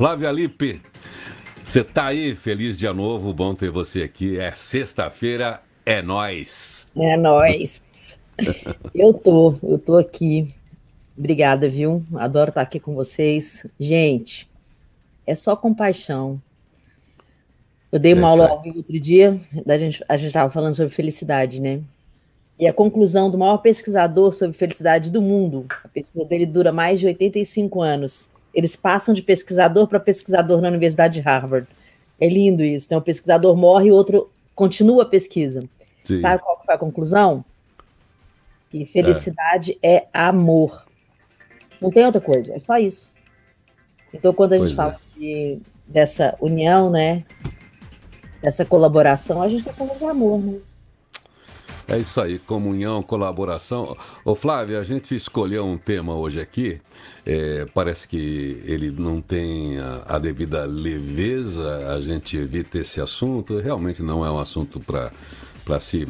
Flávia Lipe, você tá aí? Feliz dia novo, bom ter você aqui. É sexta-feira, é nós. É nós. eu tô, eu tô aqui. Obrigada, viu? Adoro estar aqui com vocês. Gente, é só compaixão. Eu dei uma é aula ao vivo outro dia, a gente a estava falando sobre felicidade, né? E a conclusão do maior pesquisador sobre felicidade do mundo, a pesquisa dele dura mais de 85 anos. Eles passam de pesquisador para pesquisador na Universidade de Harvard. É lindo isso, né? O pesquisador morre e o outro continua a pesquisa. Sim. Sabe qual foi a conclusão? Que felicidade é. é amor. Não tem outra coisa, é só isso. Então, quando a gente pois fala é. de, dessa união, né? Dessa colaboração, a gente está falando de amor, né? É isso aí, comunhão, colaboração. Ô Flávio, a gente escolheu um tema hoje aqui. É, parece que ele não tem a, a, devida leveza, a gente evita esse assunto. Realmente não é um assunto para se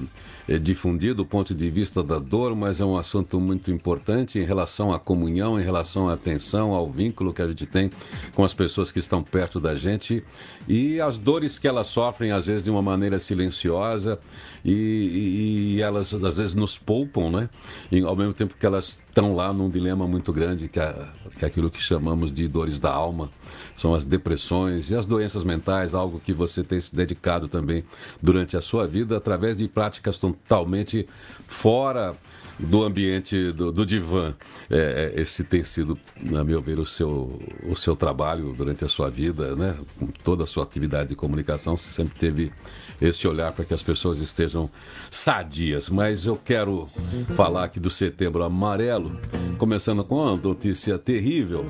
é, difundir do ponto de vista da dor, mas é um assunto muito importante em relação à comunhão, em relação à atenção, ao vínculo que a gente tem com as pessoas que estão perto da gente e as dores que elas sofrem, às vezes de uma maneira silenciosa e, e, e elas às vezes nos poupam, né? E, ao mesmo tempo que elas estão lá num dilema muito grande, que é, que é aquilo que chamamos de dores da alma são as depressões e as doenças mentais, algo que você tem se dedicado também durante a sua vida através de práticas totalmente fora do ambiente do, do divã. É, é, esse tem sido, a meu ver, o seu, o seu trabalho durante a sua vida, né? Com toda a sua atividade de comunicação, você sempre teve esse olhar para que as pessoas estejam sadias. Mas eu quero falar aqui do Setembro Amarelo, começando com uma notícia terrível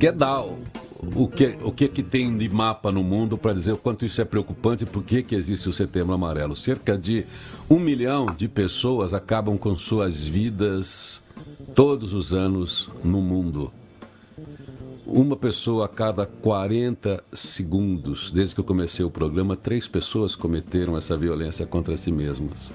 que é o que, o que, que tem de mapa no mundo para dizer o quanto isso é preocupante e por que, que existe o Setembro Amarelo. Cerca de um milhão de pessoas acabam com suas vidas todos os anos no mundo. Uma pessoa a cada 40 segundos. Desde que eu comecei o programa, três pessoas cometeram essa violência contra si mesmas.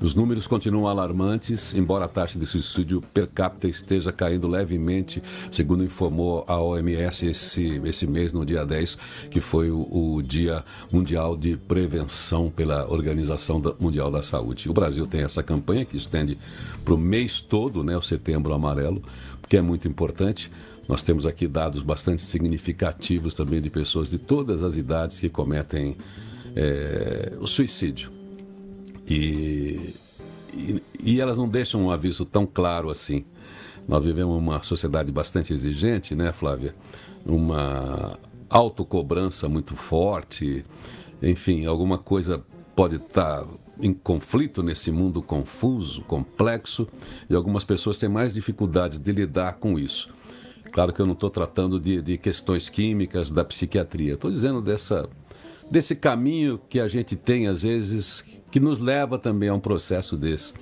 Os números continuam alarmantes, embora a taxa de suicídio per capita esteja caindo levemente, segundo informou a OMS esse, esse mês, no dia 10, que foi o, o Dia Mundial de Prevenção pela Organização Mundial da Saúde. O Brasil tem essa campanha que estende para o mês todo, né, o Setembro Amarelo, que é muito importante. Nós temos aqui dados bastante significativos também de pessoas de todas as idades que cometem é, o suicídio. E, e, e, elas não deixam um aviso tão claro assim. Nós vivemos uma sociedade bastante exigente, né, Flávia? Uma autocobrança muito forte. Enfim, alguma coisa pode estar em conflito nesse mundo confuso, complexo, e algumas pessoas têm mais dificuldades de lidar com isso. Claro que eu não estou tratando de, de questões químicas da psiquiatria, estou dizendo dessa, desse caminho que a gente tem, às vezes, que nos leva também a um processo desse.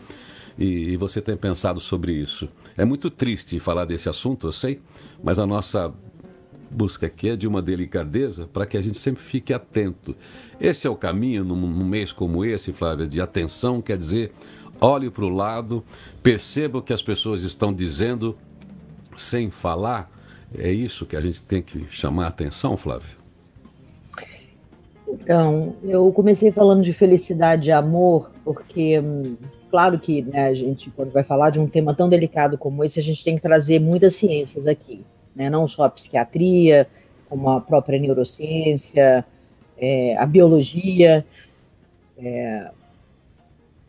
E, e, você tem pensado sobre isso. É muito triste falar desse assunto, eu sei, mas a nossa busca aqui é de uma delicadeza para que a gente sempre fique atento. Esse é o caminho num, num mês como esse, Flávia, de atenção, quer dizer, olhe para o lado, perceba o que as pessoas estão dizendo sem falar. É isso que a gente tem que chamar a atenção, Flávio? Então, eu comecei falando de felicidade e amor, porque, hum, claro que né, a gente, quando vai falar de um tema tão delicado como esse, a gente tem que trazer muitas ciências aqui, né? não só a psiquiatria, como a própria neurociência, é, a biologia. É,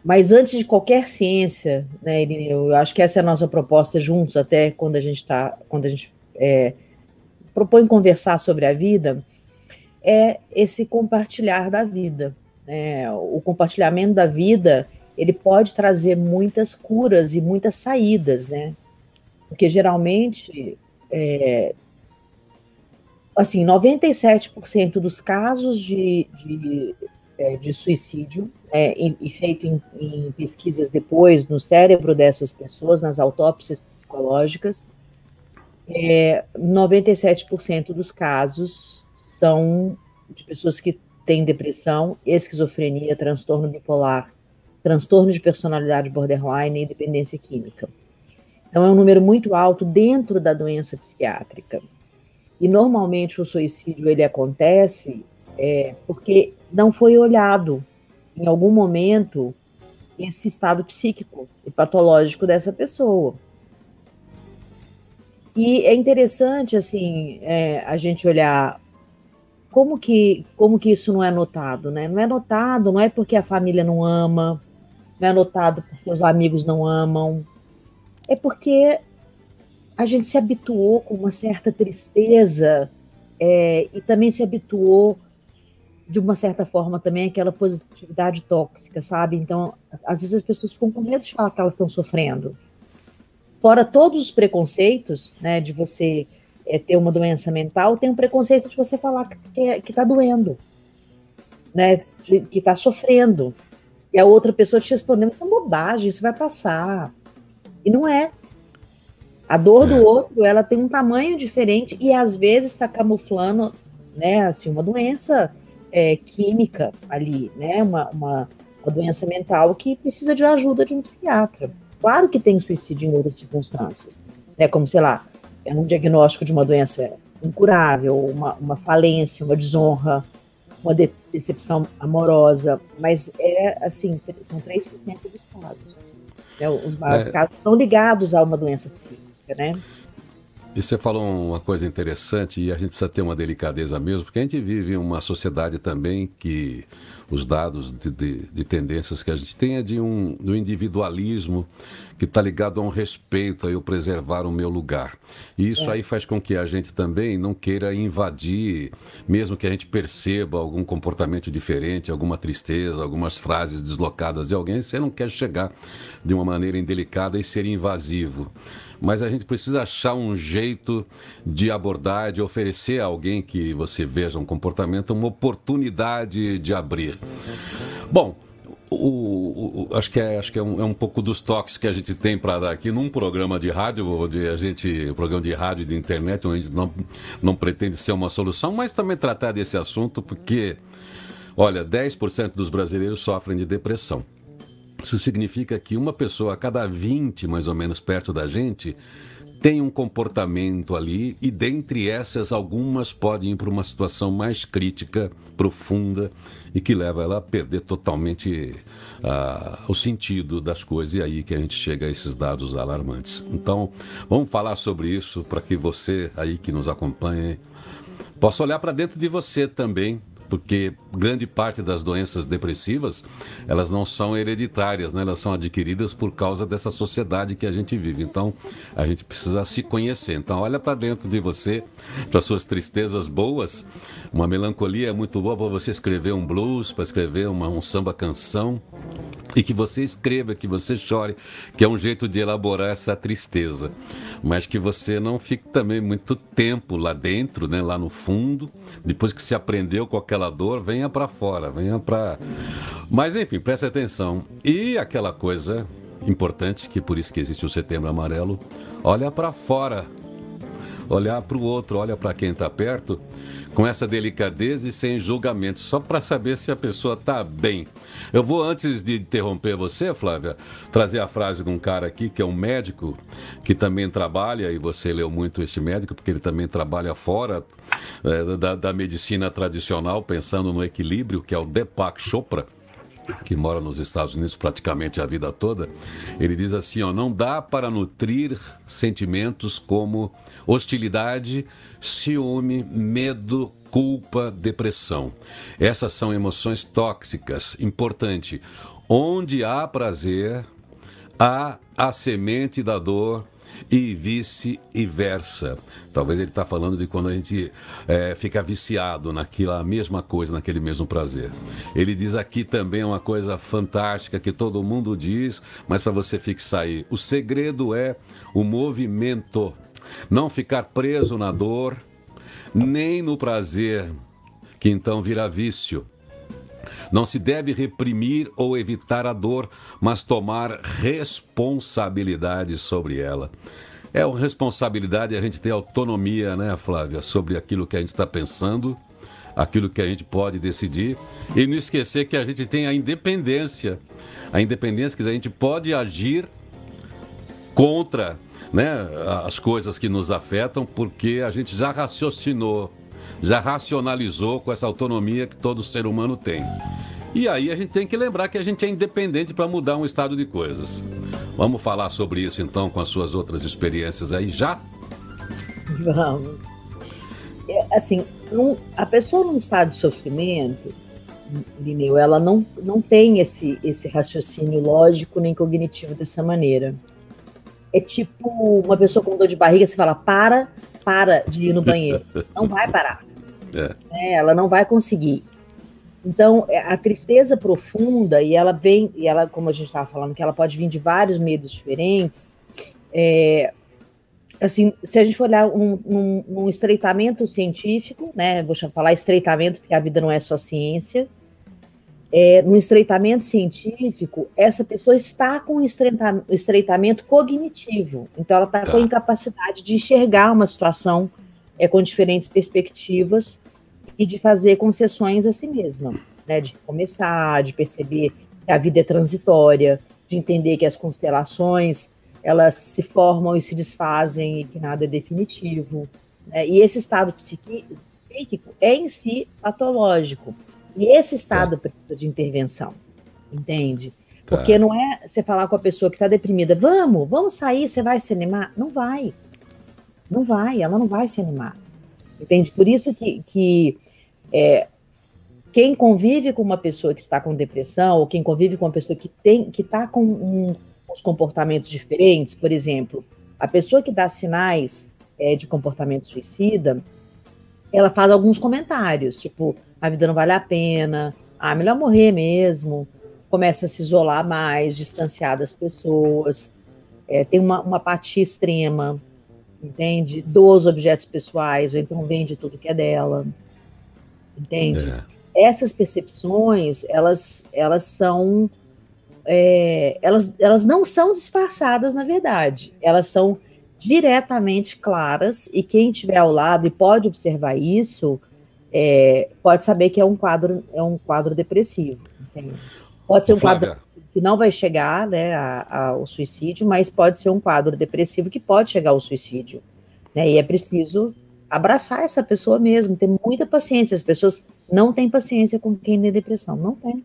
mas antes de qualquer ciência, né, eu acho que essa é a nossa proposta juntos, até quando a gente está, quando a gente é, propõe conversar sobre a vida é esse compartilhar da vida. É, o compartilhamento da vida ele pode trazer muitas curas e muitas saídas, né? Porque geralmente, é, assim, 97% dos casos de, de, é, de suicídio, é, e, e feito em, em pesquisas depois no cérebro dessas pessoas, nas autópsias psicológicas, é, 97% dos casos são de pessoas que têm depressão, esquizofrenia, transtorno bipolar, transtorno de personalidade borderline e dependência química. Então, é um número muito alto dentro da doença psiquiátrica. E normalmente o suicídio ele acontece é, porque não foi olhado em algum momento esse estado psíquico e patológico dessa pessoa. E é interessante assim é, a gente olhar como que como que isso não é notado, né? Não é notado, não é porque a família não ama, não é notado porque os amigos não amam, é porque a gente se habituou com uma certa tristeza é, e também se habituou de uma certa forma também aquela positividade tóxica, sabe? Então, às vezes as pessoas ficam com medo de falar que elas estão sofrendo. Fora todos os preconceitos, né, de você é, ter uma doença mental, tem o preconceito de você falar que, que tá doendo, né, de, que está sofrendo. E a outra pessoa te respondendo, isso é bobagem, isso vai passar. E não é. A dor do é. outro, ela tem um tamanho diferente e às vezes está camuflando, né, assim, uma doença é, química ali, né, uma, uma, uma, doença mental que precisa de ajuda de um psiquiatra. Claro que tem suicídio em outras circunstâncias, né, como, sei lá, é um diagnóstico de uma doença incurável, uma, uma falência, uma desonra, uma decepção amorosa, mas é, assim, são 3% dos casos. Né, os maiores é. casos estão ligados a uma doença psíquica né? E você falou uma coisa interessante e a gente precisa ter uma delicadeza mesmo, porque a gente vive em uma sociedade também que os dados de, de, de tendências que a gente tem é de um do individualismo que está ligado a um respeito, a eu preservar o meu lugar. E isso é. aí faz com que a gente também não queira invadir, mesmo que a gente perceba algum comportamento diferente, alguma tristeza, algumas frases deslocadas de alguém, você não quer chegar de uma maneira indelicada e ser invasivo mas a gente precisa achar um jeito de abordar, de oferecer a alguém que você veja um comportamento uma oportunidade de abrir. Bom, o, o, acho que, é, acho que é, um, é um pouco dos toques que a gente tem para dar aqui num programa de rádio, onde a gente, programa de rádio e de internet, onde não, não pretende ser uma solução, mas também tratar desse assunto, porque, olha, 10% dos brasileiros sofrem de depressão. Isso significa que uma pessoa a cada 20, mais ou menos, perto da gente, tem um comportamento ali e dentre essas algumas podem ir para uma situação mais crítica, profunda e que leva ela a perder totalmente uh, o sentido das coisas e aí que a gente chega a esses dados alarmantes. Então, vamos falar sobre isso para que você aí que nos acompanha possa olhar para dentro de você também porque grande parte das doenças depressivas elas não são hereditárias, né? elas são adquiridas por causa dessa sociedade que a gente vive. Então a gente precisa se conhecer. Então olha para dentro de você, para suas tristezas boas. Uma melancolia é muito boa para você escrever um blues, para escrever uma, um samba canção e que você escreva, que você chore, que é um jeito de elaborar essa tristeza. Mas que você não fique também muito tempo lá dentro, né, lá no fundo. Depois que se aprendeu com aquela venha para fora, venha para. Mas enfim, preste atenção. E aquela coisa importante, que por isso que existe o Setembro Amarelo, olha para fora. Olhar para o outro, olha para quem está perto com essa delicadeza e sem julgamento, só para saber se a pessoa está bem. Eu vou, antes de interromper você, Flávia, trazer a frase de um cara aqui, que é um médico, que também trabalha, e você leu muito este médico, porque ele também trabalha fora é, da, da medicina tradicional, pensando no equilíbrio, que é o Deepak Chopra que mora nos Estados Unidos praticamente a vida toda, ele diz assim: ó, não dá para nutrir sentimentos como hostilidade, ciúme, medo, culpa, depressão. Essas são emoções tóxicas. Importante. Onde há prazer, há a semente da dor e vice-versa. Talvez ele está falando de quando a gente é, fica viciado naquela mesma coisa, naquele mesmo prazer. Ele diz aqui também uma coisa fantástica que todo mundo diz, mas para você fixar aí: o segredo é o movimento. Não ficar preso na dor, nem no prazer, que então vira vício. Não se deve reprimir ou evitar a dor, mas tomar responsabilidade sobre ela. É uma responsabilidade a gente ter autonomia, né, Flávia, sobre aquilo que a gente está pensando, aquilo que a gente pode decidir e não esquecer que a gente tem a independência. A independência que a gente pode agir contra né, as coisas que nos afetam, porque a gente já raciocinou, já racionalizou com essa autonomia que todo ser humano tem. E aí a gente tem que lembrar que a gente é independente para mudar um estado de coisas. Vamos falar sobre isso então com as suas outras experiências aí já? Vamos. É, assim, a pessoa num estado de sofrimento, Lineu, ela não, não tem esse, esse raciocínio lógico nem cognitivo dessa maneira. É tipo uma pessoa com dor de barriga, você fala, para, para de ir no banheiro. Não vai parar. É. É, ela não vai conseguir. Então, é, a tristeza profunda, e ela vem, e ela, como a gente estava falando, que ela pode vir de vários medos diferentes, é, assim, se a gente for olhar um, um, um, estreitamento científico, né, vou falar estreitamento porque a vida não é só ciência, é, no estreitamento científico, essa pessoa está com estreitamento cognitivo, então ela está tá. com a incapacidade de enxergar uma situação é, com diferentes perspectivas e de fazer concessões a si mesma, né? De começar, de perceber que a vida é transitória, de entender que as constelações elas se formam e se desfazem e que nada é definitivo. Né? E esse estado psíquico é em si patológico. E esse estado precisa de intervenção, entende? Tá. Porque não é você falar com a pessoa que está deprimida, vamos, vamos sair, você vai se animar? Não vai. Não vai, ela não vai se animar. Entende? Por isso que, que é, quem convive com uma pessoa que está com depressão, ou quem convive com uma pessoa que tem que está com um, uns comportamentos diferentes, por exemplo, a pessoa que dá sinais é, de comportamento suicida, ela faz alguns comentários, tipo, a vida não vale a pena, ah, melhor morrer mesmo, começa a se isolar mais, distanciar das pessoas, é, tem uma, uma apatia extrema, entende? Dos objetos pessoais, ou então vende tudo que é dela, entende? É. Essas percepções, elas, elas são, é, elas, elas não são disfarçadas, na verdade, elas são diretamente claras, e quem estiver ao lado e pode observar isso, é, pode saber que é um quadro, é um quadro depressivo, entende? Pode ser um Flávia. quadro que não vai chegar né, ao suicídio, mas pode ser um quadro depressivo que pode chegar ao suicídio. Né? E é preciso abraçar essa pessoa mesmo, ter muita paciência. As pessoas não têm paciência com quem tem depressão, não tem.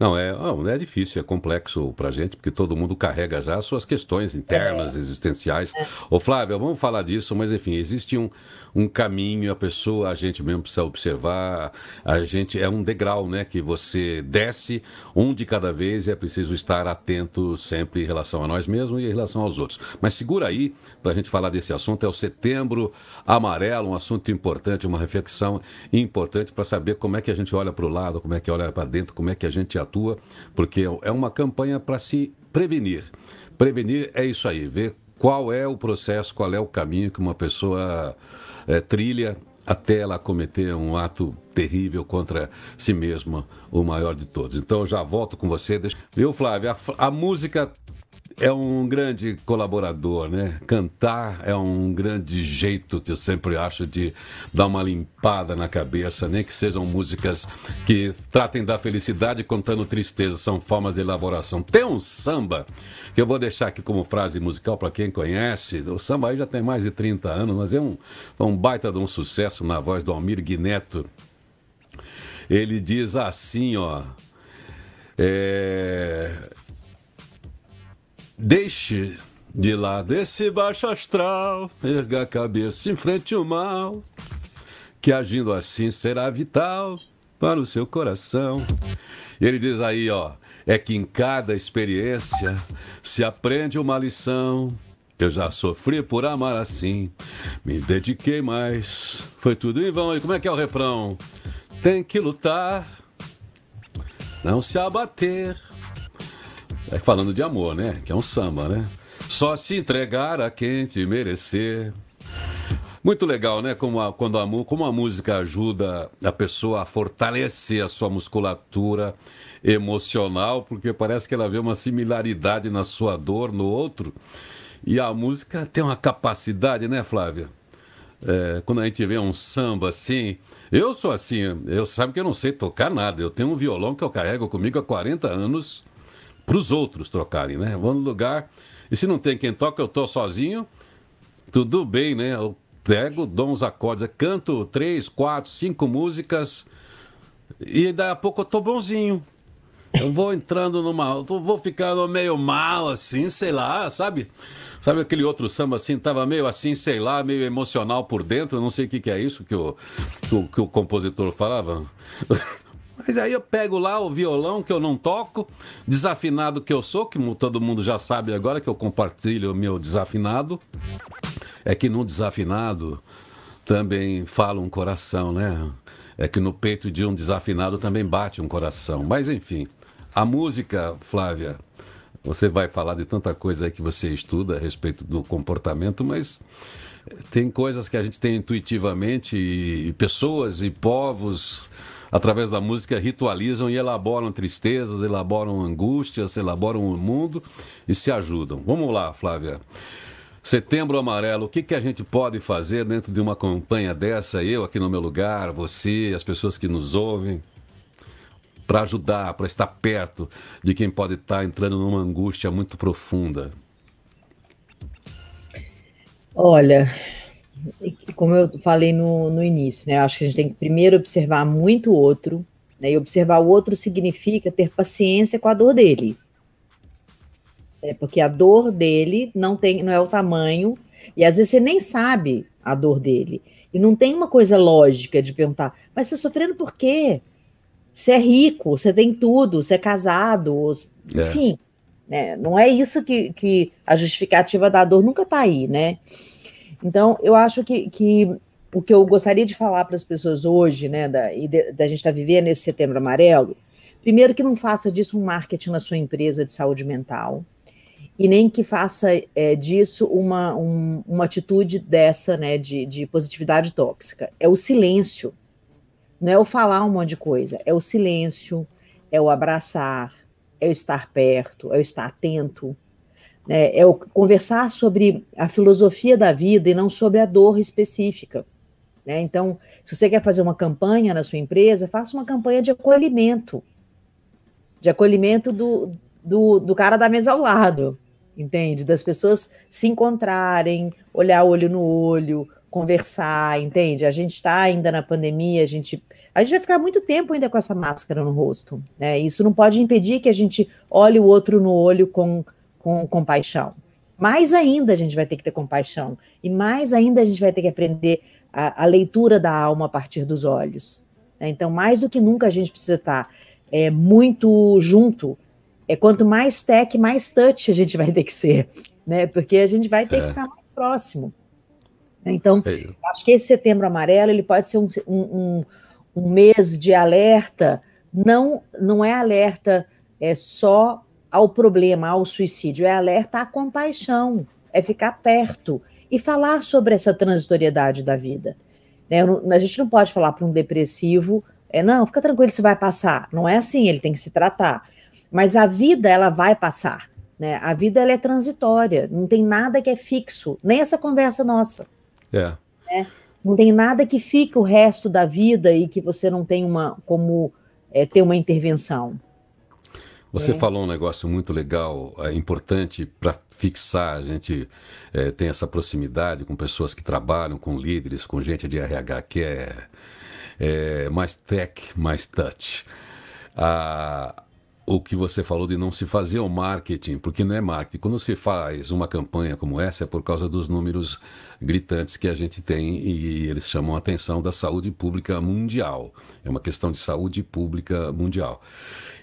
Não, é, não é difícil, é complexo para a gente, porque todo mundo carrega já suas questões internas, é. existenciais. É. Ô Flávio, vamos falar disso, mas enfim, existe um, um caminho, a pessoa, a gente mesmo precisa observar, a gente é um degrau, né, que você desce um de cada vez e é preciso estar atento sempre em relação a nós mesmos e em relação aos outros. Mas segura aí, para a gente falar desse assunto, é o Setembro Amarelo, um assunto importante, uma reflexão importante para saber como é que a gente olha para o lado, como é que olha para dentro, como é que a gente atua atua, porque é uma campanha para se prevenir. Prevenir é isso aí, ver qual é o processo, qual é o caminho que uma pessoa é, trilha até ela cometer um ato terrível contra si mesma, o maior de todos. Então eu já volto com você. Viu, Flávio? A, a música é um grande colaborador, né? Cantar é um grande jeito que eu sempre acho de dar uma limpada na cabeça, nem que sejam músicas que tratem da felicidade contando tristeza, são formas de elaboração. Tem um samba que eu vou deixar aqui como frase musical para quem conhece. O samba aí já tem mais de 30 anos, mas é um, é um baita de um sucesso na voz do Almir Guineto. Ele diz assim, ó. É, Deixe de lado esse baixo astral, erga a cabeça em frente ao mal, que agindo assim será vital para o seu coração. E ele diz aí, ó, é que em cada experiência se aprende uma lição. Eu já sofri por amar assim, me dediquei mais, foi tudo em vão. E como é que é o refrão? Tem que lutar, não se abater é falando de amor, né? Que é um samba, né? Só se entregar a quem te merecer. Muito legal, né? Como a, quando a, como a música ajuda a pessoa a fortalecer a sua musculatura emocional, porque parece que ela vê uma similaridade na sua dor no outro. E a música tem uma capacidade, né, Flávia? É, quando a gente vê um samba assim, eu sou assim, eu sabe que eu não sei tocar nada. Eu tenho um violão que eu carrego comigo há 40 anos para os outros trocarem, né? Vou no lugar E se não tem quem toca, eu tô sozinho, tudo bem, né? Eu pego, dou uns acordes, canto três, quatro, cinco músicas e daí a pouco eu tô bonzinho. Eu vou entrando numa. Vou ficando meio mal, assim, sei lá, sabe? Sabe aquele outro samba assim, tava meio assim, sei lá, meio emocional por dentro, eu não sei o que, que é isso que o, que o, que o compositor falava. Mas aí eu pego lá o violão que eu não toco, desafinado que eu sou, que todo mundo já sabe agora que eu compartilho o meu desafinado. É que no desafinado também fala um coração, né? É que no peito de um desafinado também bate um coração. Mas enfim, a música, Flávia, você vai falar de tanta coisa aí que você estuda a respeito do comportamento, mas tem coisas que a gente tem intuitivamente e pessoas e povos através da música ritualizam e elaboram tristezas, elaboram angústias, elaboram o mundo e se ajudam. Vamos lá, Flávia. Setembro Amarelo, o que, que a gente pode fazer dentro de uma campanha dessa? Eu aqui no meu lugar, você, as pessoas que nos ouvem, para ajudar, para estar perto de quem pode estar entrando numa angústia muito profunda? Olha, como eu falei no, no início, né? Eu acho que a gente tem que primeiro observar muito o outro, né? E observar o outro significa ter paciência com a dor dele. É porque a dor dele não tem, não é o tamanho, e às vezes você nem sabe a dor dele. E não tem uma coisa lógica de perguntar, mas você está sofrendo por quê? Você é rico, você tem tudo, você é casado, é. enfim. É. Né? Não é isso que, que a justificativa da dor nunca está aí, né? Então, eu acho que, que o que eu gostaria de falar para as pessoas hoje, né, da, da gente estar tá vivendo esse setembro amarelo, primeiro que não faça disso um marketing na sua empresa de saúde mental e nem que faça é, disso uma, um, uma atitude dessa, né, de, de positividade tóxica. É o silêncio, não é o falar um monte de coisa, é o silêncio, é o abraçar, é o estar perto, é o estar atento, né, é o conversar sobre a filosofia da vida e não sobre a dor específica. Né? Então, se você quer fazer uma campanha na sua empresa, faça uma campanha de acolhimento, de acolhimento do, do, do cara da mesa ao lado, entende? Das pessoas se encontrarem, olhar olho no olho, conversar, entende? A gente está ainda na pandemia, a gente, a gente vai ficar muito tempo ainda com essa máscara no rosto, né? Isso não pode impedir que a gente olhe o outro no olho com, com compaixão. Mais ainda a gente vai ter que ter compaixão, e mais ainda a gente vai ter que aprender a, a leitura da alma a partir dos olhos. Né? Então, mais do que nunca a gente precisa estar é, muito junto é quanto mais tech, mais touch a gente vai ter que ser, né? Porque a gente vai ter é. que ficar mais próximo. Então, é. acho que esse setembro amarelo ele pode ser um, um, um, mês de alerta, não, não é alerta é só ao problema, ao suicídio, é alerta à compaixão, é ficar perto e falar sobre essa transitoriedade da vida. Né? A gente não pode falar para um depressivo, é, não, fica tranquilo, você vai passar. Não é assim, ele tem que se tratar. Mas a vida, ela vai passar. Né? A vida, ela é transitória. Não tem nada que é fixo. Nem essa conversa nossa. É. Né? Não tem nada que fica o resto da vida e que você não tem uma como é, ter uma intervenção. Você é. falou um negócio muito legal, é importante para fixar. A gente é, tem essa proximidade com pessoas que trabalham, com líderes, com gente de RH que é, é mais tech, mais touch. Ah, o que você falou de não se fazer o marketing, porque não é marketing. Quando você faz uma campanha como essa, é por causa dos números gritantes que a gente tem e eles chamam a atenção da saúde pública mundial. É uma questão de saúde pública mundial.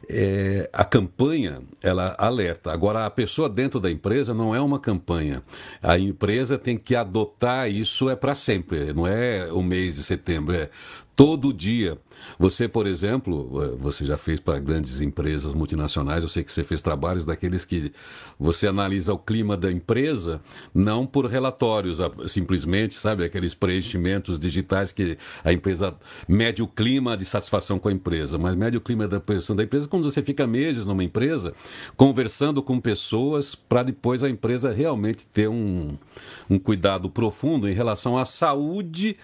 É, a campanha, ela alerta. Agora, a pessoa dentro da empresa não é uma campanha. A empresa tem que adotar isso é para sempre. Não é o mês de setembro, é todo dia. Você, por exemplo, eh, você já fez para grandes empresas multinacionais, eu sei que você fez trabalhos daqueles que você analisa o clima da empresa, não por relatórios, simplesmente, sabe, aqueles preenchimentos digitais que a empresa mede o clima de satisfação com a empresa, mas mede o clima da pessoa da empresa quando você fica meses numa empresa conversando com pessoas para depois a empresa realmente ter um, um cuidado profundo em relação à saúde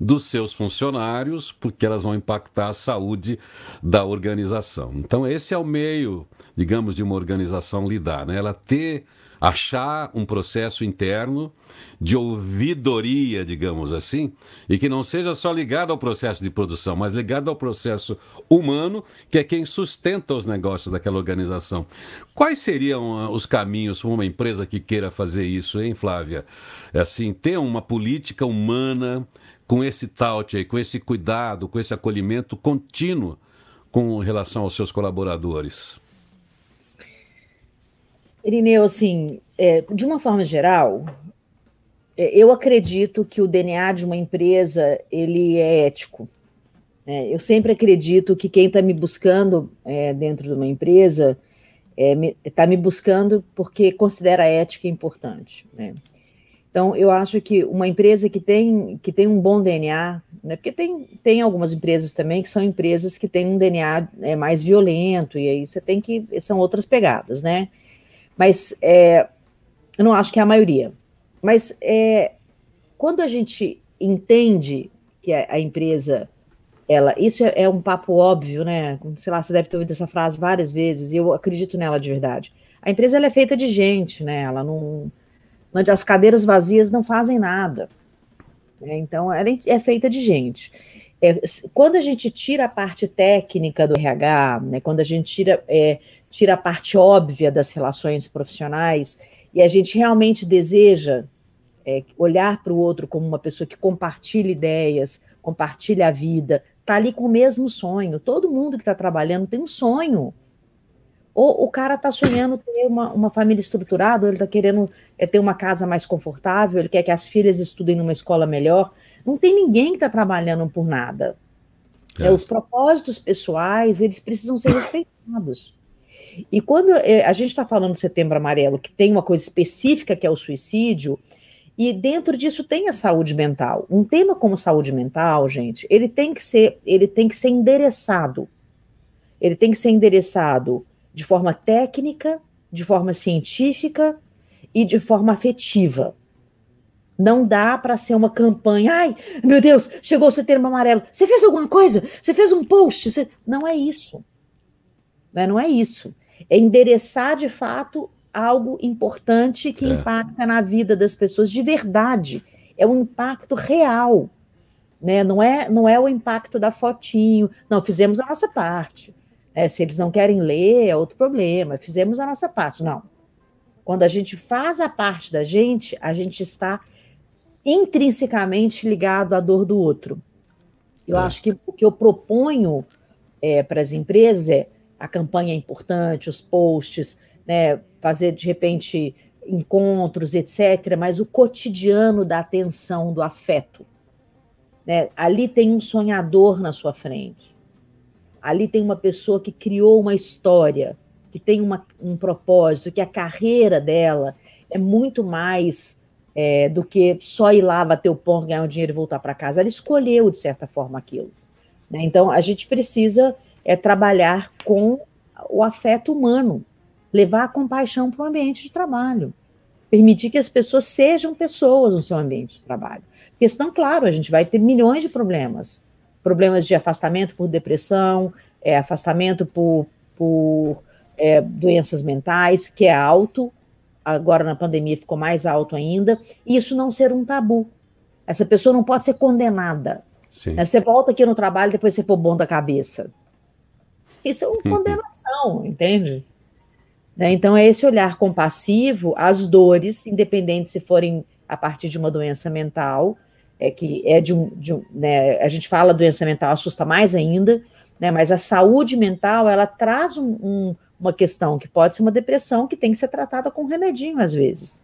dos seus funcionários, porque elas vão impactar a saúde da organização. Então, esse é o meio, digamos, de uma organização lidar, né? ela ter achar um processo interno de ouvidoria, digamos assim, e que não seja só ligado ao processo de produção, mas ligado ao processo humano, que é quem sustenta os negócios daquela organização. Quais seriam ah, os caminhos para uma empresa que queira fazer isso, hein, Flávia? É assim, ter uma política humana com esse taut aí, com esse cuidado, com esse acolhimento contínuo com relação aos seus colaboradores. Irineu, assim, é, de uma forma geral, é, eu acredito que o DNA de uma empresa ele é ético. É, eu sempre acredito que quem está me buscando é, dentro de uma empresa está é, me, tá me, buscando porque considera a ética importante. Né? Então, eu acho que uma empresa que tem, que tem um bom DNA, né, porque tem, tem algumas empresas também que são empresas que têm um DNA é, mais violento, e aí você tem que. São outras pegadas, né? Mas é, eu não acho que é a maioria. Mas é, quando a gente entende que a, a empresa, ela, isso é, é, um papo óbvio, né? Sei lá, você deve ter ouvido essa frase várias vezes, e eu acredito nela de verdade. A empresa é feita de gente, né? Ela não, as cadeiras vazias não fazem nada. Né? Então, ela é feita de gente. É, quando a gente tira a parte técnica do RH, né, quando a gente tira é, tira a parte óbvia das relações profissionais e a gente realmente deseja é, olhar para o outro como uma pessoa que compartilha ideias, compartilha a vida, está ali com o mesmo sonho. Todo mundo que está trabalhando tem um sonho. Ou o cara está sonhando ter uma, uma família estruturada, ou ele está querendo é, ter uma casa mais confortável, ele quer que as filhas estudem numa escola melhor. Não tem ninguém que está trabalhando por nada. É. É, os propósitos pessoais, eles precisam ser respeitados. E quando é, a gente está falando do setembro amarelo, que tem uma coisa específica que é o suicídio, e dentro disso tem a saúde mental. Um tema como saúde mental, gente, ele tem que ser, ele tem que ser endereçado. Ele tem que ser endereçado de forma técnica, de forma científica e de forma afetiva. Não dá para ser uma campanha. Ai, meu Deus, chegou o setembro amarelo. Você fez alguma coisa? Você fez um post? Você... Não é isso. Não é, não é isso é endereçar de fato algo importante que é. impacta na vida das pessoas de verdade. É um impacto real. Né? Não, é, não é o impacto da fotinho. Não, fizemos a nossa parte. É, se eles não querem ler, é outro problema. Fizemos a nossa parte. Não. Quando a gente faz a parte da gente, a gente está intrinsecamente ligado à dor do outro. Eu é. acho que o que eu proponho é, para as empresas é a campanha é importante, os posts, né, fazer de repente encontros, etc., mas o cotidiano da atenção, do afeto. Né? Ali tem um sonhador na sua frente. Ali tem uma pessoa que criou uma história, que tem uma, um propósito, que a carreira dela é muito mais é, do que só ir lá, bater o ponto, ganhar o dinheiro e voltar para casa. Ela escolheu, de certa forma, aquilo. Né? Então, a gente precisa é trabalhar com o afeto humano, levar a compaixão para o ambiente de trabalho, permitir que as pessoas sejam pessoas no seu ambiente de trabalho. Porque senão, claro, a gente vai ter milhões de problemas. Problemas de afastamento por depressão, é, afastamento por, por é, doenças mentais, que é alto, agora na pandemia ficou mais alto ainda, e isso não ser um tabu. Essa pessoa não pode ser condenada. Sim. Você volta aqui no trabalho depois você for bom da cabeça. Isso é uma uhum. condenação, entende? Né? Então, é esse olhar compassivo às dores, independente se forem a partir de uma doença mental, é que é de um. De um né, a gente fala doença mental, assusta mais ainda, né, mas a saúde mental, ela traz um, um, uma questão que pode ser uma depressão que tem que ser tratada com um remedinho, às vezes.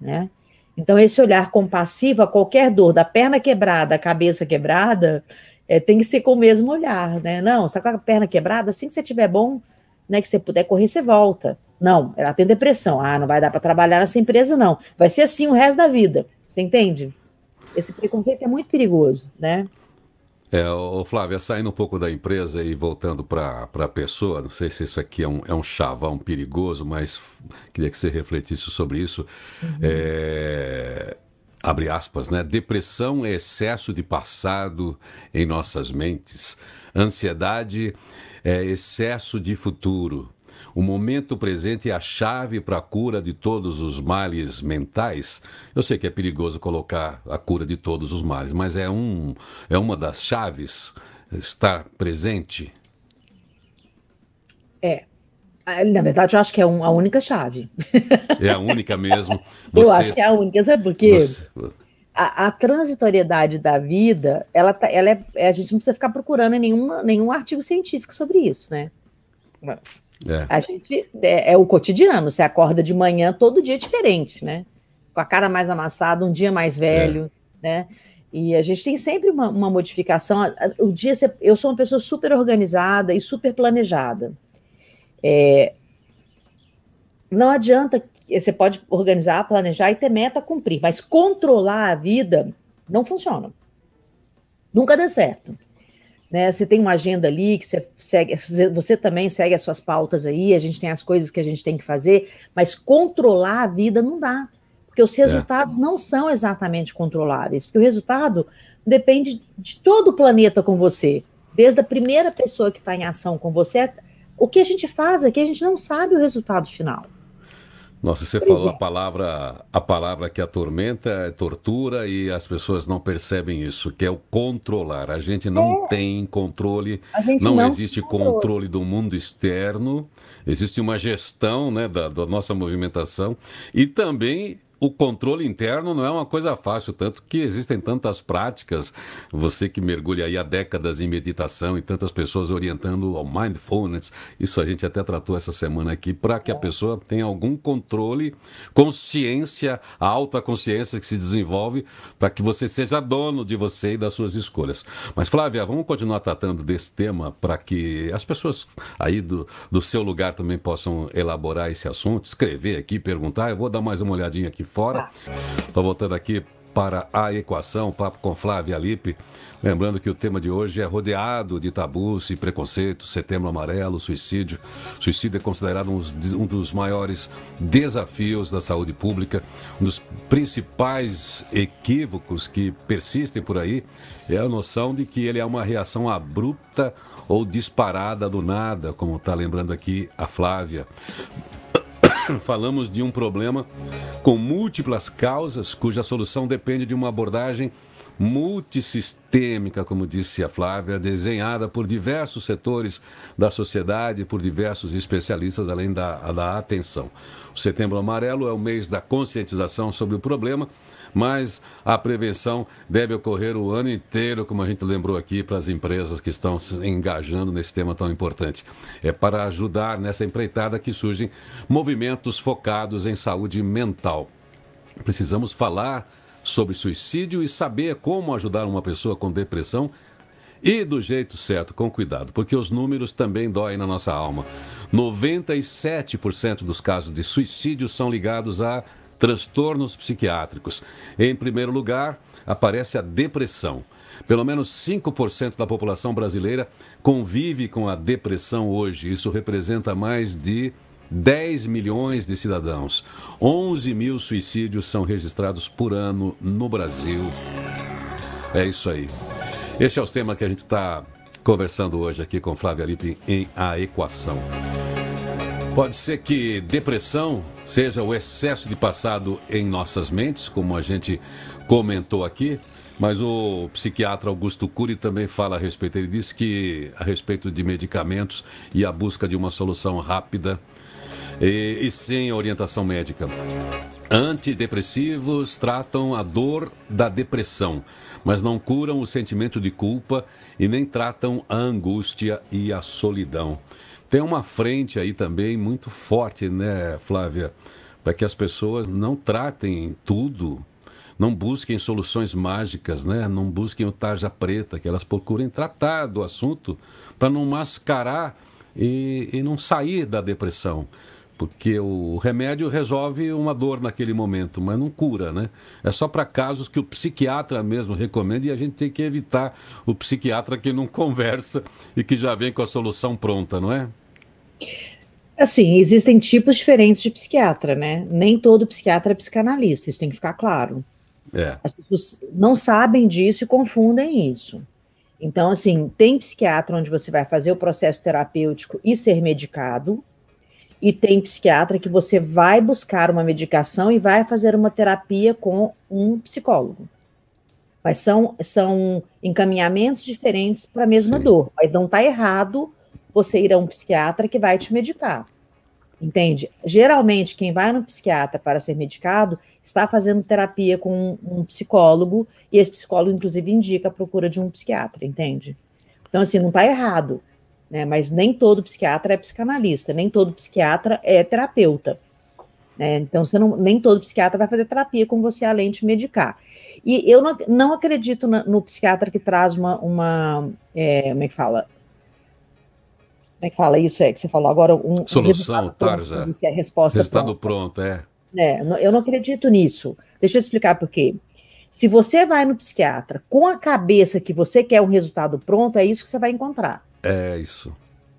Né? Então, esse olhar compassivo a qualquer dor, da perna quebrada, a cabeça quebrada, é, tem que ser com o mesmo olhar, né? Não, você está com a perna quebrada, assim que você tiver bom, né, que você puder correr, você volta. Não, ela tem depressão. Ah, não vai dar para trabalhar nessa empresa, não. Vai ser assim o resto da vida. Você entende? Esse preconceito é muito perigoso, né? É, o Flávia, saindo um pouco da empresa e voltando para a pessoa, não sei se isso aqui é um, é um chavão perigoso, mas queria que você refletisse sobre isso. Uhum. É, abre aspas, né? Depressão é excesso de passado em nossas mentes. Ansiedade é excesso de futuro. O momento presente é a chave para a cura de todos os males mentais. Eu sei que é perigoso colocar a cura de todos os males, mas é, um, é uma das chaves estar presente. É. Na verdade, eu acho que é a única chave. É a única mesmo. eu acho que é a única, sabe por quê? Você... A, a, transitoriedade da vida, ela, tá, ela é, a gente não precisa ficar procurando nenhuma, nenhum artigo científico sobre isso, né? É. A gente é, é, o cotidiano. Você acorda de manhã todo dia diferente, né? Com a cara mais amassada, um dia mais velho, é. né? E a gente tem sempre uma, uma modificação. O dia, eu sou uma pessoa super organizada e super planejada. É, não adianta, você pode organizar, planejar e ter meta a cumprir, mas controlar a vida não funciona. Nunca dá certo. Né? Você tem uma agenda ali que você segue, você também segue as suas pautas aí, a gente tem as coisas que a gente tem que fazer, mas controlar a vida não dá, porque os é. resultados é. não são exatamente controláveis, porque o resultado depende de todo o planeta com você, desde a primeira pessoa que está em ação com você, o que a gente faz aqui, a gente não sabe o resultado final. Nossa, você falou a palavra, a palavra que atormenta é tortura e as pessoas não percebem isso, que é o controlar. A gente não é. tem controle, não, não, existe controle. controle do mundo externo, existe uma gestão né, da, da nossa movimentação e também o controle interno não é uma coisa fácil, tanto que existem tantas práticas. Você que mergulha aí há décadas em meditação e tantas pessoas orientando ao mindfulness, isso a gente até tratou essa semana aqui, para que a pessoa tenha algum controle, consciência, a alta consciência que se desenvolve, para que você seja dono de você e das suas escolhas. Mas, Flávia, vamos continuar tratando desse tema para que as pessoas aí do, do seu lugar também possam elaborar esse assunto, escrever aqui, perguntar. Eu vou dar mais uma olhadinha aqui fora. Estou tá. voltando aqui para a equação, papo com Flávia Lipe. Lembrando que o tema de hoje é rodeado de tabus e preconceitos, setembro amarelo, suicídio. Suicídio é considerado um dos maiores desafios da saúde pública, um dos principais equívocos que persistem por aí é a noção de que ele é uma reação abrupta ou disparada do nada, como está lembrando aqui a Flávia. falamos de um problema com múltiplas causas, cuja solução depende de uma abordagem multissistêmica, como disse a Flávia, desenhada por diversos setores da sociedade, por diversos especialistas, além da, da atenção. O Setembro Amarelo é o mês da conscientização sobre o problema mas a prevenção deve ocorrer o ano inteiro, como a gente lembrou aqui, para as empresas que estão se engajando nesse tema tão importante. É para ajudar nessa empreitada que surgem movimentos focados em saúde mental. Precisamos falar sobre suicídio e saber como ajudar uma pessoa com depressão e do jeito certo, com cuidado, porque os números também doem na nossa alma. 97% dos casos de suicídio são ligados a transtornos psiquiátricos. Em primeiro lugar, aparece a depressão. Pelo menos 5% da população brasileira convive com a depressão hoje. Isso representa mais de 10 milhões de cidadãos. 11 mil suicídios são registrados por ano no Brasil. É isso aí. Este é o tema que a gente está conversando hoje aqui com Flávia Lippe em A Equação. Pode ser que depressão seja o excesso de passado em nossas mentes, como a gente comentou aqui, mas o psiquiatra Augusto Cury também fala a respeito. Ele diz que a respeito de medicamentos e a busca de uma solução rápida e, e sem orientação médica. Antidepressivos tratam a dor da depressão, mas não curam o sentimento de culpa e nem tratam a angústia e a solidão. Tem uma frente aí também muito forte, né, Flávia? Para que as pessoas não tratem tudo, não busquem soluções mágicas, né? Não busquem o tarja preta, que elas procurem tratar do assunto para não mascarar e, e não sair da depressão porque o remédio resolve uma dor naquele momento, mas não cura, né? É só para casos que o psiquiatra mesmo recomenda e a gente tem que evitar o psiquiatra que não conversa e que já vem com a solução pronta, não é? Assim, existem tipos diferentes de psiquiatra, né? Nem todo psiquiatra é psicanalista, isso tem que ficar claro. É. As pessoas não sabem disso e confundem isso. Então, assim, tem psiquiatra onde você vai fazer o processo terapêutico e ser medicado, e tem psiquiatra que você vai buscar uma medicação e vai fazer uma terapia com um psicólogo. Mas são, são encaminhamentos diferentes para a mesma Sim. dor. Mas não está errado você ir a um psiquiatra que vai te medicar. Entende? Geralmente, quem vai no psiquiatra para ser medicado está fazendo terapia com um, um psicólogo, e esse psicólogo, inclusive, indica a procura de um psiquiatra, entende? Então, assim, não está errado, né? Mas nem todo psiquiatra é psicanalista, nem todo psiquiatra é terapeuta. Né? Então, você não, nem todo psiquiatra vai fazer terapia com você além de medicar. E eu não, não acredito na, no psiquiatra que traz uma, uma é, como é que fala? Como é que fala isso? É que você falou agora um solução, tarja. É resposta resultado pronto, pronto é. é. Eu não acredito nisso. Deixa eu explicar por quê. Se você vai no psiquiatra com a cabeça que você quer um resultado pronto, é isso que você vai encontrar. É isso.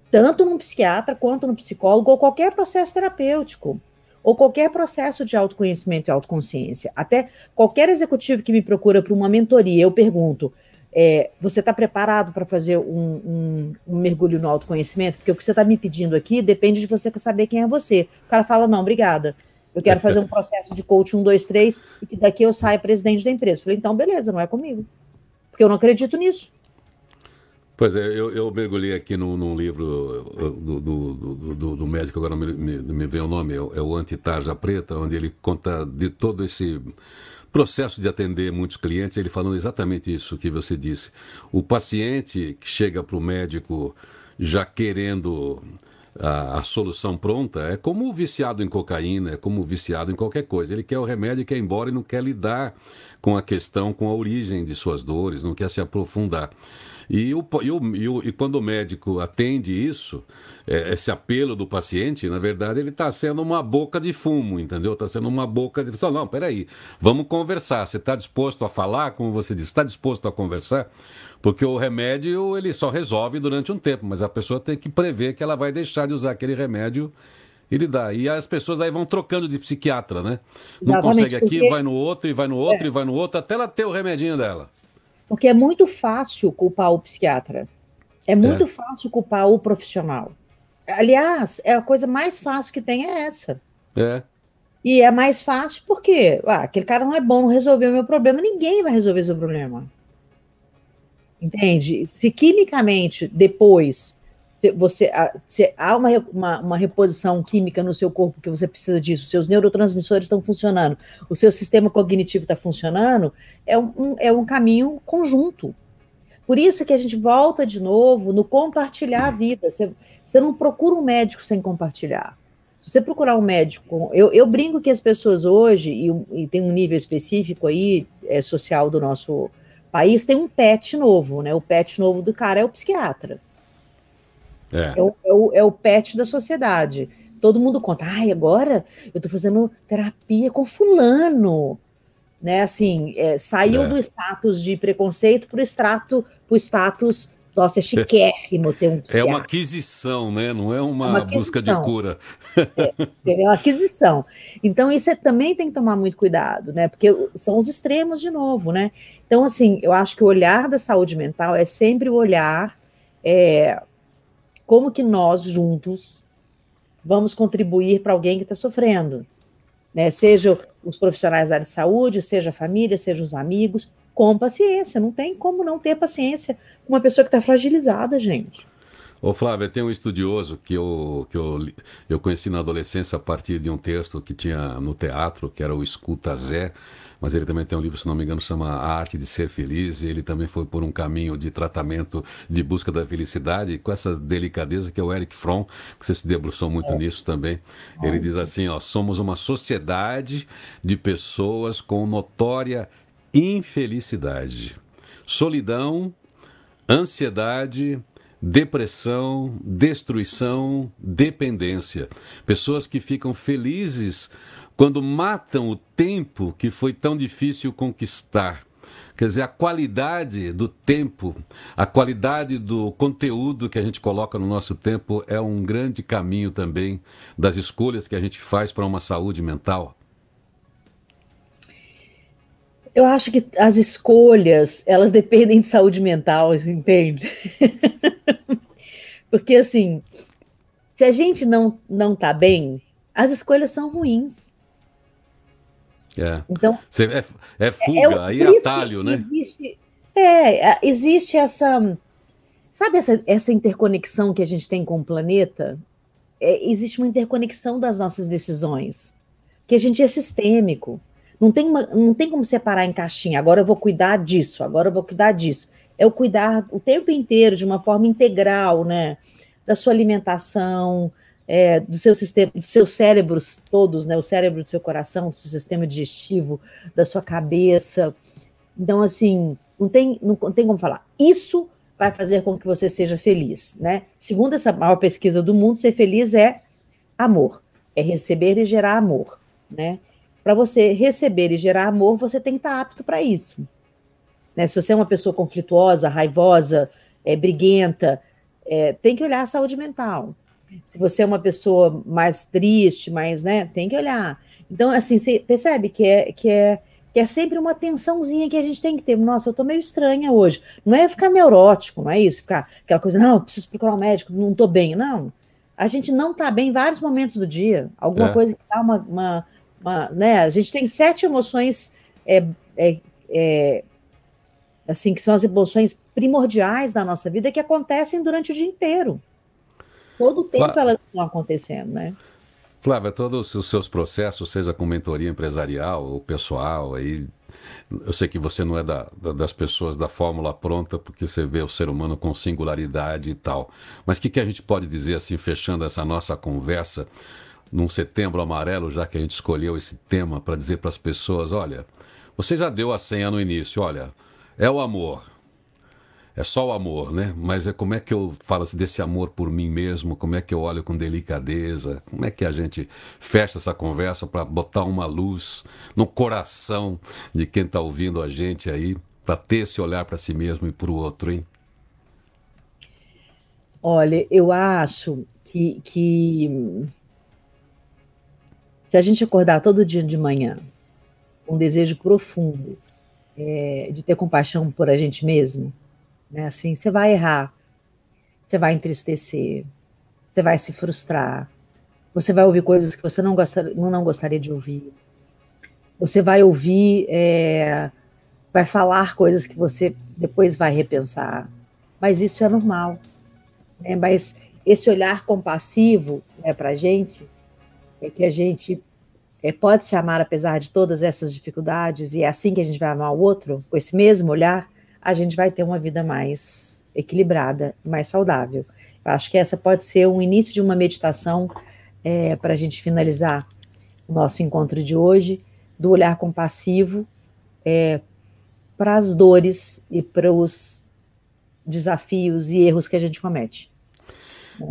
Tanto no psiquiatra quanto no psicólogo ou qualquer processo terapêutico ou qualquer processo de autoconhecimento e autoconsciência. Até qualquer executivo que me procura para uma mentoria, eu pergunto: é, você está preparado para fazer um, um, um, mergulho no autoconhecimento? Porque o que você está me pedindo aqui depende de você saber quem é você. O cara fala, não, obrigada. Eu quero fazer um processo de coach 1, 2, 3 e que daqui eu saia presidente da empresa. Eu falei, então, beleza, não é comigo. Porque eu não acredito nisso. Pois é, eu, eu mergulhei aqui num, num livro do, do, do, do, médico, agora me, me, vem o nome, é o, é o Antitarja Preta, onde ele conta de todo esse processo de atender muitos clientes, ele falando exatamente isso que você disse. O paciente que chega para o médico já querendo a, a, solução pronta é como o viciado em cocaína, é como o viciado em qualquer coisa. Ele quer o remédio, quer ir embora e não quer lidar com a questão, com a origem de suas dores, não quer se aprofundar. E, o, e, o, e, quando o médico atende isso, é, esse apelo do paciente, na verdade, ele está sendo uma boca de fumo, entendeu? Está sendo uma boca de. Não, peraí, vamos conversar. Você está disposto a falar, como você disse, está disposto a conversar? Porque o remédio ele só resolve durante um tempo, mas a pessoa tem que prever que ela vai deixar de usar aquele remédio ele dá. E as pessoas aí vão trocando de psiquiatra, né? Não Exatamente, consegue aqui, porque... vai no outro, e vai no outro, é. e vai no outro, até ela ter o remedinho dela. Porque é muito fácil culpar o psiquiatra. É muito é. fácil culpar o profissional. Aliás, é a coisa mais fácil que tem é essa. É. E é mais fácil porque ah, aquele cara não é bom, não resolveu o meu problema, ninguém vai resolver seu problema. Entende? Se quimicamente depois você há uma, uma, uma, reposição química no seu corpo que você precisa disso, seus neurotransmissores estão funcionando, o seu sistema cognitivo está funcionando, é um, é um caminho conjunto. Por isso que a gente volta de novo no compartilhar a vida. Você, você não procura um médico sem compartilhar. Se você procurar um médico, eu, eu brinco que as pessoas hoje, e, e tem um nível específico aí, é, social do nosso país, tem um pet novo, né? O pet novo do cara é o psiquiatra. É. É, o, é, o, é o pet da sociedade. Todo mundo conta, ai, agora eu tô fazendo terapia com fulano. Né, assim, é, saiu é. do status de preconceito para o extrato, pro status nossa, é chiquérrimo ter um psiquiatra. É uma aquisição, né? Não é uma, é uma busca de cura. É, é uma aquisição. Então, isso é, também tem que tomar muito cuidado, né? Porque são os extremos de novo, né? Então, assim, eu acho que o olhar da saúde mental é sempre o olhar é, como que nós juntos vamos contribuir para alguém que está sofrendo, né? Seja os profissionais da área de saúde, seja a família, seja os amigos, com paciência. Não tem como não ter paciência com uma pessoa que está fragilizada, gente. Ô Flávia, tem um estudioso que eu, que eu, eu conheci na adolescência a partir de um texto que tinha no teatro, que era o Escuta Zé, mas ele também tem um livro, se não me engano, chama A Arte de Ser Feliz, e ele também foi por um caminho de tratamento de busca da felicidade, com essa delicadeza que é o Eric Fromm, que você se debruçou muito é. nisso também. Ele diz assim, ó, somos uma sociedade de pessoas com notória infelicidade, solidão, ansiedade, depressão, destruição, dependência. Pessoas que ficam felizes quando matam o tempo que foi tão difícil conquistar. Quer dizer, a qualidade do tempo, a qualidade do conteúdo que a gente coloca no nosso tempo é um grande caminho também das escolhas que a gente faz para uma saúde mental. Eu acho que as escolhas, elas dependem de saúde mental, entende? Porque assim, Se a gente não não tá bem, as escolhas são ruins. É. Então, Você é, é fuga, é, aí é atalho, né? Existe, é, existe essa. Sabe essa, essa interconexão que a gente tem com o planeta? É, existe uma interconexão das nossas decisões. Que a gente é sistêmico. Não tem, uma, não tem como separar em caixinha. Agora eu vou cuidar disso, agora eu vou cuidar disso. É o cuidar o tempo inteiro, de uma forma integral, né? Da sua alimentação, é, do seu sistema, dos seus cérebros todos, né? O cérebro do seu coração, do seu sistema digestivo, da sua cabeça. Então, assim, não tem, não tem como falar. Isso vai fazer com que você seja feliz, né? Segundo essa maior pesquisa do mundo, ser feliz é amor, é receber e gerar amor, né? Para você receber e gerar amor, você tem que estar apto para isso. Né? Se você é uma pessoa conflituosa, raivosa, é, briguenta, é, tem que olhar a saúde mental. Se você é uma pessoa mais triste, mais, né, tem que olhar. Então, assim, você percebe que é, que é que é sempre uma tensãozinha que a gente tem que ter. Nossa, eu tô meio estranha hoje. Não é ficar neurótico, não é isso? Ficar aquela coisa, não, preciso procurar um médico, não tô bem. Não. A gente não tá bem em vários momentos do dia. Alguma é. coisa que dá uma, uma, uma, né? A gente tem sete emoções, é, é, é, assim, que são as emoções primordiais da nossa vida que acontecem durante o dia inteiro. Todo o tempo elas estão acontecendo, né? Flávia, todos os seus processos, seja com mentoria empresarial ou pessoal, aí eu sei que você não é da, da, das pessoas da fórmula pronta, porque você vê o ser humano com singularidade e tal. Mas o que, que a gente pode dizer, assim, fechando essa nossa conversa, num setembro amarelo, já que a gente escolheu esse tema, para dizer para as pessoas: olha, você já deu a senha no início, olha, é o amor é só o amor, né? Mas é como é que eu falo assim, desse amor por mim mesmo, como é que eu olho com delicadeza, como é que a gente fecha essa conversa para botar uma luz no coração de quem está ouvindo a gente aí, para ter esse olhar para si mesmo e para o outro, hein? Olha, eu acho que, que se a gente acordar todo dia de manhã com um desejo profundo é, de ter compaixão por a gente mesmo, né? Assim, você vai errar, você vai entristecer, você vai se frustrar, você vai ouvir coisas que você não, gostaria, não gostaria de ouvir, você vai ouvir, é, vai falar coisas que você depois vai repensar, mas isso é normal. Né? Mas esse olhar compassivo né, para a gente é que a gente é, pode se amar apesar de todas essas dificuldades, e é assim que a gente vai amar o outro, com esse mesmo olhar, a gente vai ter uma vida mais equilibrada, mais saudável. Eu acho que essa pode ser um início de uma meditação é, para a gente finalizar o nosso encontro de hoje, do olhar compassivo é, para as dores e para os desafios e erros que a gente comete.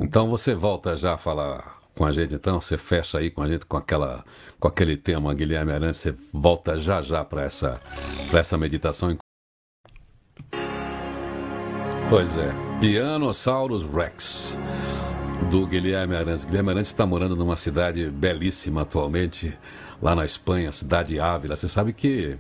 Então você volta já a falar com a gente, então você fecha aí com a gente com aquela com aquele tema Guilherme Arantes, você volta já já para essa para essa meditação Pois é, Pianosaurus Rex, do Guilherme Arantes. Guilherme Arantes está morando numa cidade belíssima atualmente, lá na Espanha, cidade de Ávila. Você sabe que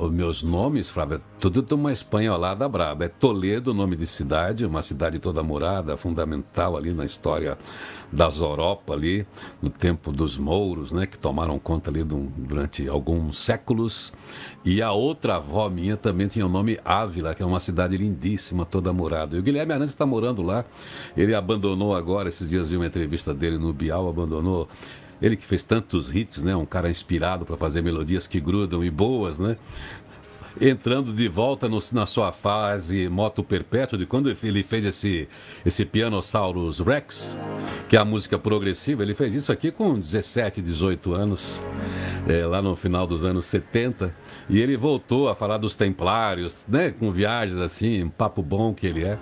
os meus nomes, Flávia, tudo de uma espanholada braba. É Toledo, nome de cidade, uma cidade toda morada, fundamental ali na história das Europa ali, no tempo dos mouros, né, que tomaram conta ali durante alguns séculos. E a outra avó minha também tinha o nome Ávila, que é uma cidade lindíssima, toda morada. E o Guilherme Arantes está morando lá. Ele abandonou agora, esses dias vi uma entrevista dele no Bial, abandonou ele que fez tantos hits, né? Um cara inspirado para fazer melodias que grudam e boas, né? entrando de volta no, na sua fase moto perpétua, de quando ele fez esse, esse Pianosaurus Rex, que é a música progressiva, ele fez isso aqui com 17, 18 anos, é, lá no final dos anos 70, e ele voltou a falar dos templários, né, com viagens assim, um papo bom que ele é.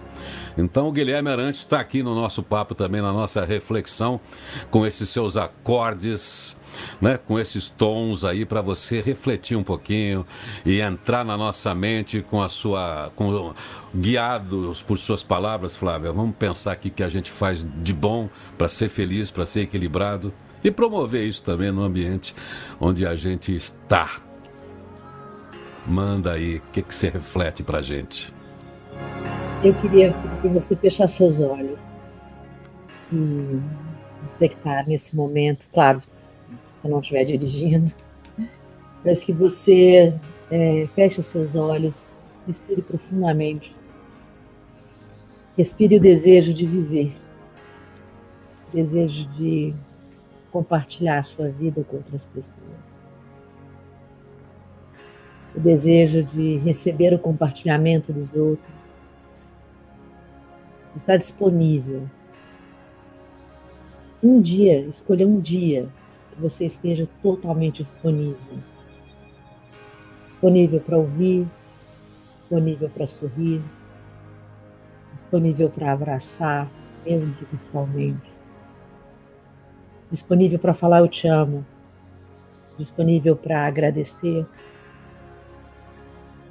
Então o Guilherme Arantes está aqui no nosso papo também, na nossa reflexão, com esses seus acordes né, com esses tons aí para você refletir um pouquinho e entrar na nossa mente com a sua com guiados por suas palavras, Flávia. Vamos pensar aqui que a gente faz de bom para ser feliz, para ser equilibrado e promover isso também no ambiente onde a gente está. Manda aí, o que, que você reflete para gente? Eu queria que você fechasse seus olhos E você que está nesse momento, claro, se você não estiver dirigindo, mas que você é, feche os seus olhos, respire profundamente, respire o desejo de viver, o desejo de compartilhar a sua vida com outras pessoas, o desejo de receber o compartilhamento dos outros, estar disponível um dia, escolha um dia que você esteja totalmente disponível. Disponível para ouvir, disponível para sorrir, disponível para abraçar, mesmo que virtualmente. Disponível para falar eu te amo, disponível para agradecer,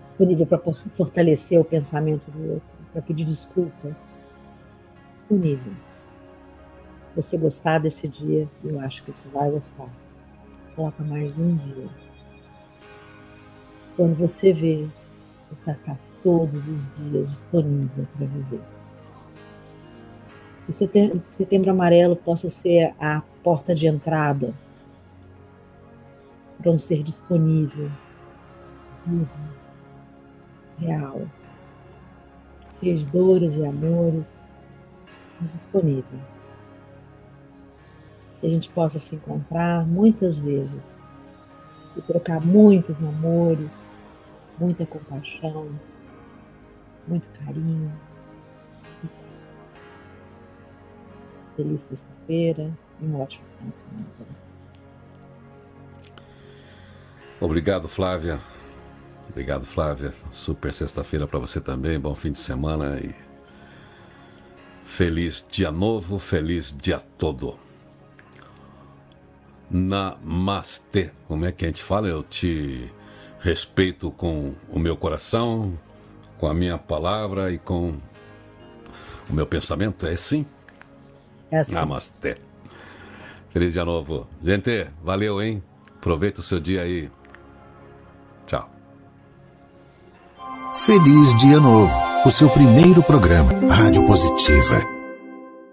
disponível para fortalecer o pensamento do outro, para pedir desculpa. Disponível você gostar desse dia, eu acho que você vai gostar. Coloca mais um dia. Quando você vê, você está todos os dias disponível para viver. O setembro amarelo possa ser a porta de entrada para um ser disponível, real, cheio de dores e amores, disponível que a gente possa se encontrar muitas vezes e trocar muitos namores, muita compaixão, muito carinho. Feliz sexta-feira e um ótimo final de semana para você. Obrigado, Flávia. Obrigado, Flávia. Super sexta-feira para você também. Bom fim de semana e feliz dia novo, feliz dia todo. Namastê. Como é que a gente fala? Eu te respeito com o meu coração, com a minha palavra e com o meu pensamento. É assim? É assim. Namastê. Feliz dia novo. Gente, valeu, hein? Aproveita o seu dia aí. Tchau. Feliz Dia Novo, o seu primeiro programa Rádio Positiva